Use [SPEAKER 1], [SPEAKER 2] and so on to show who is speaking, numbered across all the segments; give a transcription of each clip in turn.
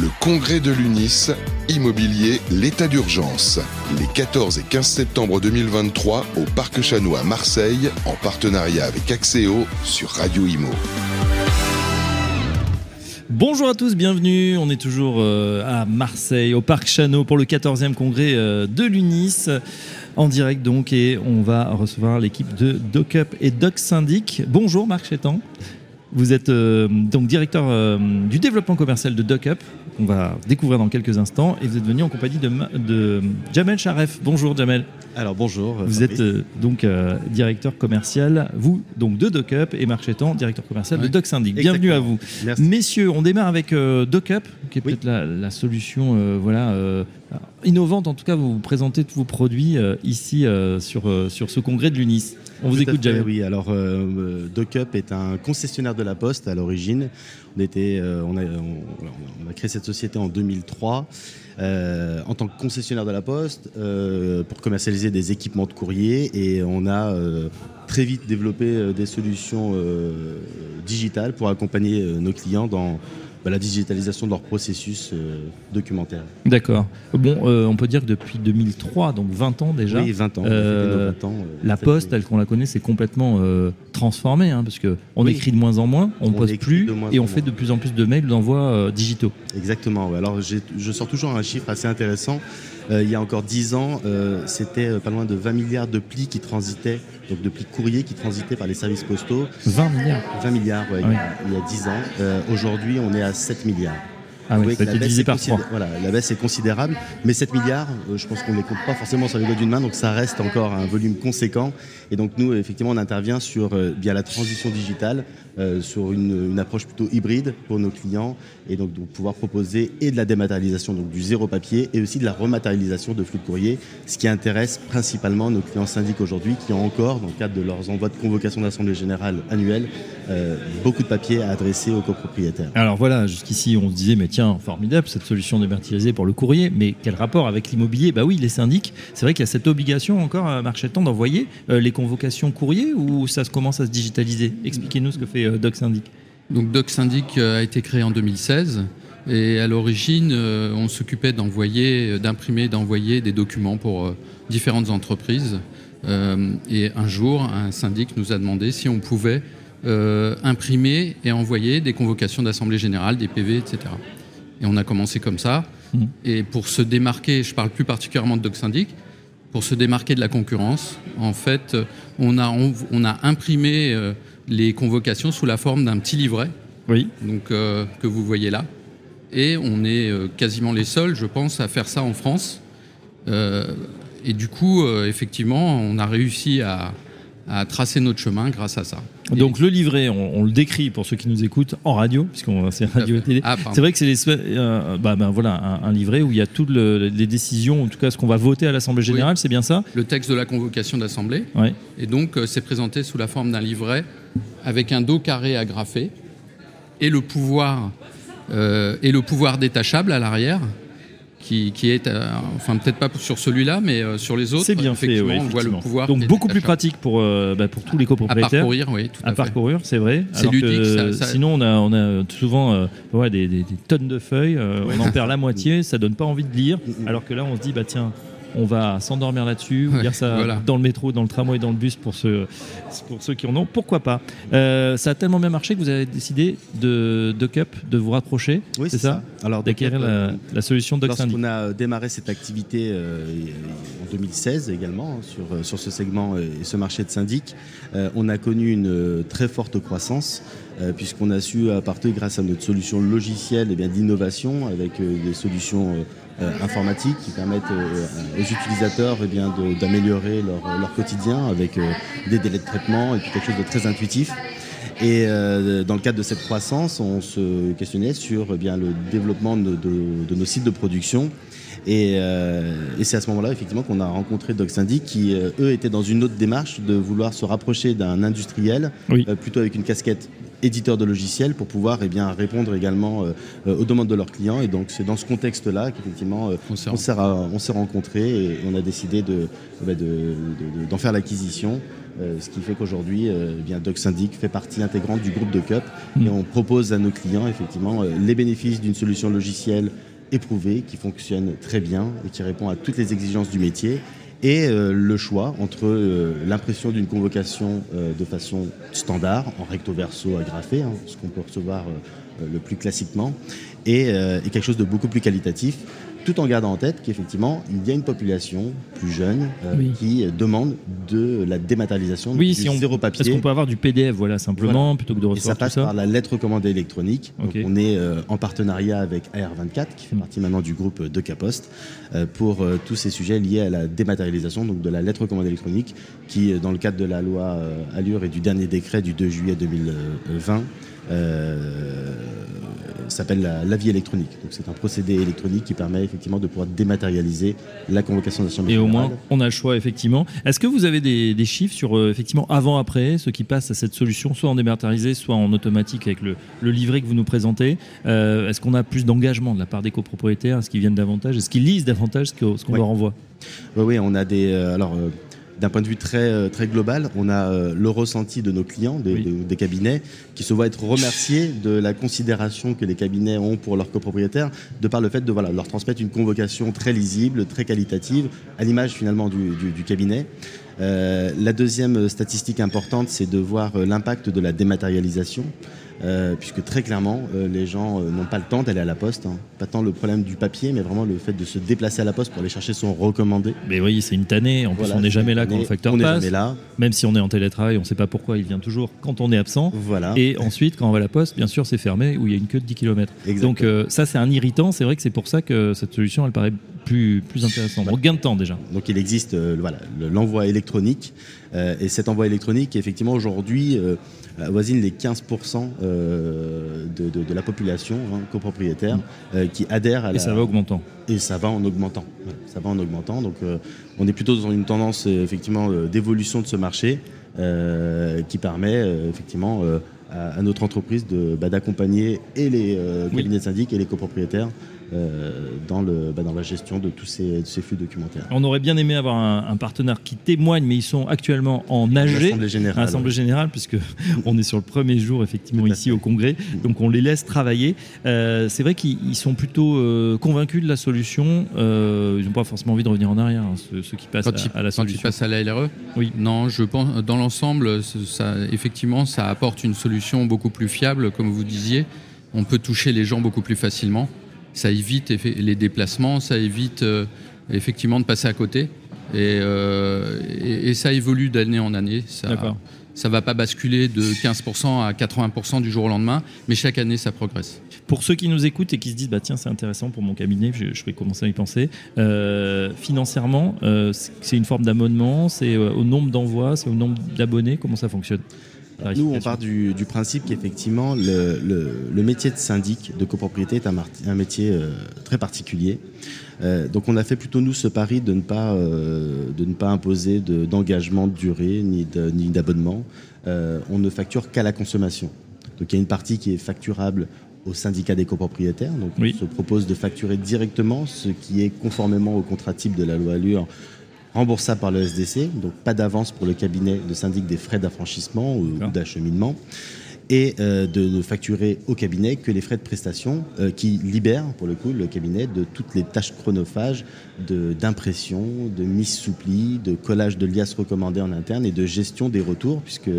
[SPEAKER 1] Le congrès de l'UNIS, immobilier, l'état d'urgence. Les 14 et 15 septembre 2023 au Parc Chanois à Marseille, en partenariat avec Axéo sur Radio Imo.
[SPEAKER 2] Bonjour à tous, bienvenue. On est toujours euh, à Marseille, au Parc Chano, pour le 14e congrès euh, de l'UNIS. En direct donc, et on va recevoir l'équipe de DocUp et Doc Syndic. Bonjour Marc Chétan. Vous êtes euh, donc directeur euh, du développement commercial de DocUp, qu'on va découvrir dans quelques instants, et vous êtes venu en compagnie de, de Jamel Charef. Bonjour Jamel.
[SPEAKER 3] Alors bonjour.
[SPEAKER 2] Vous êtes euh, donc directeur commercial, vous donc de DocUp, et Marc Chétan, directeur commercial de
[SPEAKER 3] Ouais.
[SPEAKER 2] Doc Syndic. Bienvenue à vous.
[SPEAKER 3] Merci.
[SPEAKER 2] Messieurs, on démarre avec DocUp, qui est
[SPEAKER 3] Oui.
[SPEAKER 2] peut-être la, la solution voilà, innovante. En tout cas, vous présentez tous vos produits ici sur, sur ce congrès de l'UNIS. On vous
[SPEAKER 3] Tout
[SPEAKER 2] écoute, Jamel.
[SPEAKER 3] Oui, alors euh, DocUp est un concessionnaire de la Poste à l'origine. On, était, euh, on, a, on- on a créé cette société en 2003 euh, en tant que concessionnaire de la Poste euh, pour commercialiser des équipements de courrier et on a euh, très vite développé euh, des solutions euh, digitales pour accompagner euh, nos clients dans bah, la digitalisation de leur processus euh, documentaire.
[SPEAKER 2] D'accord. Bon, euh, on peut dire que depuis 2003, donc 20 ans déjà,
[SPEAKER 3] Oui, 20 ans.
[SPEAKER 2] Euh,
[SPEAKER 3] fêté nos 20 ans,
[SPEAKER 2] la poste, telle qu'on la connaît, s'est complètement transformée, hein, parce que on
[SPEAKER 3] Oui.
[SPEAKER 2] écrit de moins en moins, on ne poste plus, et on fait
[SPEAKER 3] moins.
[SPEAKER 2] de plus en plus de mails d'envoi euh, digitaux.
[SPEAKER 3] Exactement. ouais. Alors je sors toujours un chiffre assez intéressant. Euh, il y a encore 10 ans, euh, c'était euh, pas loin de 20 milliards de plis qui transitaient, donc de plis courriers qui transitaient par les services postaux.
[SPEAKER 2] 20 milliards.
[SPEAKER 3] 20 milliards ouais,
[SPEAKER 2] oui.
[SPEAKER 3] il, y a, il y a 10 ans. Euh, Aujourd'hui, on est à 7 milliards.
[SPEAKER 2] Ah oui,
[SPEAKER 3] que la baisse est
[SPEAKER 2] par 3.
[SPEAKER 3] considé- Voilà, la baisse est considérable, mais 7 milliards, euh, je pense qu'on ne les compte pas forcément sur les doigts d'une main, donc ça reste encore un volume conséquent. Et donc nous, effectivement, on intervient sur euh, bien la transition digitale, euh, sur une, une approche plutôt hybride pour nos clients, et donc de pouvoir proposer et de la dématérialisation, donc du zéro papier, et aussi de la rematérialisation de flux de courrier, ce qui intéresse principalement nos clients syndics aujourd'hui, qui ont encore, dans le cadre de leurs envois de convocation d'assemblée générale annuelle, beaucoup de papiers à adresser aux copropriétaires.
[SPEAKER 2] Alors voilà, jusqu'ici on se disait, mais tiens, formidable cette solution dématérialisée pour le courrier, mais quel rapport avec l'immobilier? Bah oui, les syndics, c'est vrai qu'il y a cette obligation encore à Marchetan d'envoyer euh, les convocations courrier ou ça commence à se digitaliser? Expliquez-nous ce que fait euh, Doc Syndic.
[SPEAKER 4] Donc Doc Syndic euh, a été créé en 2016 et à l'origine on s'occupait d'envoyer, d'imprimer, d'envoyer des documents pour différentes entreprises. Et un jour, un syndic nous a demandé si on pouvait imprimer et envoyer des convocations d'assemblée générale, des PV, etc. Et on a commencé comme ça.
[SPEAKER 2] Mhm.
[SPEAKER 4] Et pour se démarquer, je parle plus particulièrement de Doc Syndic, pour se démarquer de la concurrence, en fait, euh, on a, on, on a imprimé euh, les convocations sous la forme d'un petit livret
[SPEAKER 2] Oui.
[SPEAKER 4] donc, euh, que vous voyez là. Et on est euh, quasiment les seuls, je pense, à faire ça en France. Et du coup, effectivement, on a réussi à, à tracer notre chemin grâce à ça.
[SPEAKER 2] Donc le livret, on, on le décrit pour ceux qui nous écoutent en radio, puisqu'on c'est radio et télé.
[SPEAKER 4] Ah.
[SPEAKER 2] C'est vrai que c'est les, euh, bah, bah, voilà, un, un livret où il y a toutes le- les décisions, en tout cas ce qu'on va voter à l'Assemblée générale, c'est bien ça?
[SPEAKER 4] Le texte de la convocation d'assemblée.
[SPEAKER 2] Ouais.
[SPEAKER 4] Et donc, euh, c'est présenté sous la forme d'un livret avec un dos carré agrafé et le pouvoir, euh, et le pouvoir détachable à l'arrière. Qui, qui est, euh, enfin peut-être pas sur celui-là, mais euh, sur les autres,
[SPEAKER 2] C'est bien fait, oui,
[SPEAKER 4] on voit le pouvoir.
[SPEAKER 2] Donc beaucoup plus pratique pour, euh, bah, pour tous les
[SPEAKER 4] à
[SPEAKER 2] copropriétaires.
[SPEAKER 4] parcourir, oui, tout à,
[SPEAKER 2] à
[SPEAKER 4] fait.
[SPEAKER 2] parcourir, c'est vrai.
[SPEAKER 4] C'est ludique, ça- ça-
[SPEAKER 2] Sinon, on a, on a souvent ouais, des, des- des tonnes de feuilles, on en perd la moitié, ça donne pas envie de lire. Alors que là, on se dit, bah tiens, on va s'endormir là-dessus, ou
[SPEAKER 4] Ouais,
[SPEAKER 2] lire ça
[SPEAKER 4] voilà.
[SPEAKER 2] dans le métro, dans le tramway, dans le bus pour ceux, pour ceux qui en ont. Pourquoi pas? Euh, Ça a tellement bien marché que vous avez décidé de, de Cup de vous rapprocher,
[SPEAKER 3] Oui,
[SPEAKER 2] c'est ça,
[SPEAKER 3] Alors,
[SPEAKER 2] d'acquérir la,
[SPEAKER 3] euh,
[SPEAKER 2] la solution Doc.
[SPEAKER 3] Lorsqu'on a démarré cette activité euh, en 2016 également hein, sur, euh, sur ce segment euh, et ce marché de syndic, euh, on a connu une euh, très forte croissance euh, puisqu'on a su apporter grâce à notre solution logicielle eh bien, d'innovation avec euh, des solutions euh, euh, informatiques qui permettent euh, aux utilisateurs eh bien, d'améliorer leur, leur quotidien avec euh, des délais de traitement et puis quelque chose de très intuitif. Et euh, dans le cadre de cette croissance, on se questionnait sur eh bien, le développement de, de- de nos sites de production. Et, euh, et c'est à ce moment-là, effectivement, qu'on a rencontré Doc Syndic, qui, euh, eux, étaient dans une autre démarche de vouloir se rapprocher d'un industriel,
[SPEAKER 2] Oui.
[SPEAKER 3] euh, plutôt avec une casquette éditeurs de logiciels pour pouvoir eh bien, répondre également aux demandes de leurs clients. Et donc c'est dans ce contexte-là qu'effectivement on s'est rencontrés et on a décidé bah, d'en de, de, faire l'acquisition. ce qui fait qu'aujourd'hui, eh bien DocSyndic fait partie intégrante du groupe de CUP et on propose à nos clients effectivement les bénéfices d'une solution logicielle éprouvée, qui fonctionne très bien et qui répond à toutes les exigences du métier. Et euh, le choix entre euh, l'impression d'une convocation euh, de façon standard, en recto verso agrafé, hein, ce qu'on peut recevoir le plus classiquement, et, quelque chose de beaucoup plus qualitatif tout en gardant en tête qu'effectivement, il y a une population plus jeune euh, qui demande de la dématérialisation
[SPEAKER 2] oui, si on, zéro papier. Est-ce qu'on peut avoir du PDF, voilà, simplement, plutôt que de recevoir
[SPEAKER 3] Et ça passe par la lettre recommandée électronique. on est euh, en partenariat avec AR24, qui fait partie maintenant du groupe de Capost, euh, pour tous ces sujets liés à la dématérialisation, donc de la lettre recommandée électronique, qui, dans le cadre de la loi Allure et du dernier décret du 2 juillet 2020, s'appelle la, vie électronique. Donc c'est un procédé électronique qui permet effectivement de pouvoir dématérialiser la convocation d'assemblée
[SPEAKER 2] Et au moins, on a le choix effectivement. Est-ce que vous avez des, chiffres sur euh, effectivement avant-après, ceux qui passent à cette solution, soit en dématérialisé, soit en automatique avec le, livret que vous nous présentez? Euh, Est-ce qu'on a plus d'engagement de la part des copropriétaires? Est-ce qu'ils viennent davantage? Est-ce qu'ils lisent davantage ce qu'on leur envoie?
[SPEAKER 3] Oui, oui, on a des. Euh, alors, d'un point de vue très, euh, très global, on a euh, le ressenti de nos clients, des, cabinets, qui se voient être remerciés de la considération que les cabinets ont pour leurs copropriétaires, de par le fait de voilà, leur transmettre une convocation très lisible, très qualitative, à l'image finalement du, cabinet. Euh, la deuxième statistique importante, c'est de voir l'impact de la dématérialisation. Euh, puisque très clairement, euh, les gens euh, n'ont pas le temps d'aller à la poste. Hein. Pas tant le problème du papier, mais vraiment le fait de se déplacer à la poste pour aller chercher son recommandé.
[SPEAKER 2] Mais oui, c'est une tannée. En plus, on n'est jamais là quand le facteur on passe. Jamais là. Même si on est en télétravail, on ne sait pas pourquoi il vient toujours quand on est absent.
[SPEAKER 3] Voilà.
[SPEAKER 2] Et ensuite, quand on va à la poste, bien sûr, c'est fermé où il y a une queue de 10 km. Donc ça, c'est un irritant. C'est vrai que c'est pour ça que cette solution, elle paraît plus, plus intéressante. Donc gain de temps déjà.
[SPEAKER 3] Donc il existe voilà, l'envoi électronique. et cet envoi électronique, effectivement, aujourd'hui avoisine les 15% euh, de, la population hein, copropriétaire mm. euh, qui adhère à
[SPEAKER 2] la... Et ça va augmentant.
[SPEAKER 3] Et ça va en augmentant. Ça va en augmentant. Donc euh, on est plutôt dans une tendance effectivement d'évolution de ce marché qui permet effectivement à, notre entreprise bah, d'accompagner et les cabinets de syndic et les copropriétaires euh, dans, le, bah, dans la gestion de tous ces, ces, flux documentaires.
[SPEAKER 2] On aurait bien aimé avoir un, partenaire qui témoigne, mais ils sont actuellement en AG,
[SPEAKER 3] Assemblée générale,
[SPEAKER 2] Assemblée générale puisque on est sur le premier jour effectivement ici au Congrès, donc on les laisse travailler. Euh, c'est vrai qu'ils sont plutôt euh, convaincus de la solution. ils n'ont pas forcément envie de revenir en arrière, hein, ceux, qui passent à, la solution.
[SPEAKER 4] Quand ils à la LRE Oui. Non, je pense dans l'ensemble, ça, effectivement, ça apporte une solution beaucoup plus fiable, comme vous disiez. On peut toucher les gens beaucoup plus facilement ça évite les déplacements, ça évite euh, effectivement de passer à côté. Euh, et, ça évolue d'année en année. Ça, ça va pas basculer de 15% à 80% du jour au lendemain, mais chaque année ça progresse.
[SPEAKER 2] Pour ceux qui nous écoutent et qui se disent bah tiens c'est intéressant pour mon cabinet, je, vais commencer à y penser. Euh, financièrement, c'est une forme d'abonnement, c'est au nombre d'envois, c'est au nombre d'abonnés, comment ça fonctionne?
[SPEAKER 3] Nous, on part du, principe qu'effectivement, le, métier de syndic de copropriété est un, métier euh, très particulier. Euh, donc, on a fait plutôt, nous, ce pari de ne pas, euh, de ne pas imposer d'engagement de, durée ni d'abonnement. on ne facture qu'à la consommation. Donc, il y a une partie qui est facturable au syndicat des copropriétaires. Donc, on se propose de facturer directement ce qui est conformément au contrat type de la loi Allure remboursable par le SDC, donc pas d'avance pour le cabinet de syndic des frais d'affranchissement ou d'acheminement et euh, de ne facturer au cabinet que les frais de prestation euh, qui libèrent pour le coup le cabinet de toutes les tâches chronophages d'impression, de, mise sous pli, de collage de liasses recommandées en interne et de gestion des retours puisque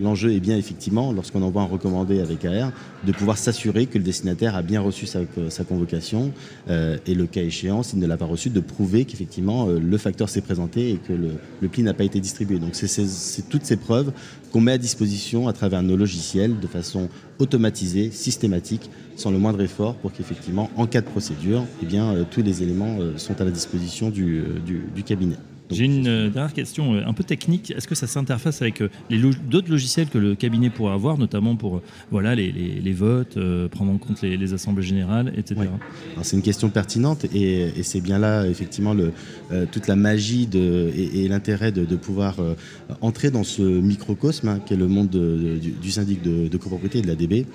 [SPEAKER 3] l'enjeu est bien effectivement lorsqu'on envoie un recommandé avec AR de pouvoir s'assurer que le destinataire a bien reçu sa, convocation euh, et le cas échéant s'il ne l'a pas reçu de prouver qu'effectivement le facteur s'est présenté et que le, le pli n'a pas été distribué. Donc c'est toutes ces preuves qu'on met à disposition à travers nos logiciels de façon automatisée, systématique, sans le moindre effort, pour qu'effectivement, en cas de procédure, eh bien, euh, tous les éléments euh, sont à la disposition du, euh, du, cabinet.
[SPEAKER 2] J'ai une euh, dernière question euh, un peu technique. Est-ce que ça s'interface avec euh, d'autres logiciels que le cabinet pourrait avoir, notamment pour voilà, les, les, votes, prendre en compte les, assemblées générales, etc.
[SPEAKER 3] C'est une question pertinente et, et c'est bien là, effectivement, le, toute la magie de, et, l'intérêt de, de, pouvoir entrer dans ce microcosme hein, qui est le monde du, syndic de, copropriété et de la DB.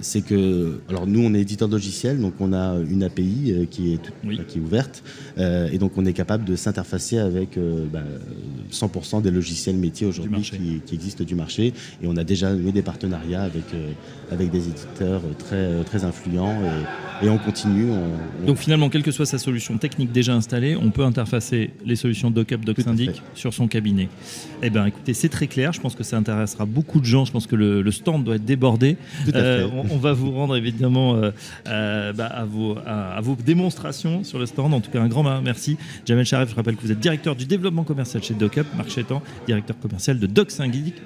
[SPEAKER 3] c'est que, alors nous, on est éditeur de logiciels, donc on a une API qui est, qui est ouverte et donc on est capable de s'interfacer avec 100% euh, bah, des logiciels métiers aujourd'hui qui, existent du marché. Et on a déjà eu des partenariats avec, euh, avec des éditeurs très, très influents et, on continue.
[SPEAKER 2] Donc finalement, quelle que soit sa solution technique déjà installée, on peut interfacer les solutions DocUp, DocSyndic sur son cabinet. Eh bien écoutez, c'est très clair. Je pense que ça intéressera beaucoup de gens. Je pense que le, stand doit être débordé.
[SPEAKER 3] Euh,
[SPEAKER 2] on, va vous rendre évidemment bah, à, vos, à, vos démonstrations sur le stand. En tout cas, un grand merci. Jamel Sharif, je rappelle que vous êtes directeur du développement commercial chez DocUp, Marc Chétan, directeur commercial de Doc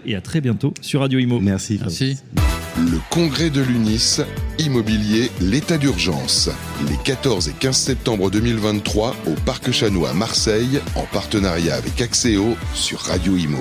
[SPEAKER 2] et à très bientôt sur Radio Imo.
[SPEAKER 3] Merci.
[SPEAKER 4] Merci.
[SPEAKER 1] Le congrès de l'UNIS, immobilier, l'état d'urgence. Les 14 et 15 septembre 2023 au Parc Chanois à Marseille, en partenariat avec Axéo sur Radio Imo.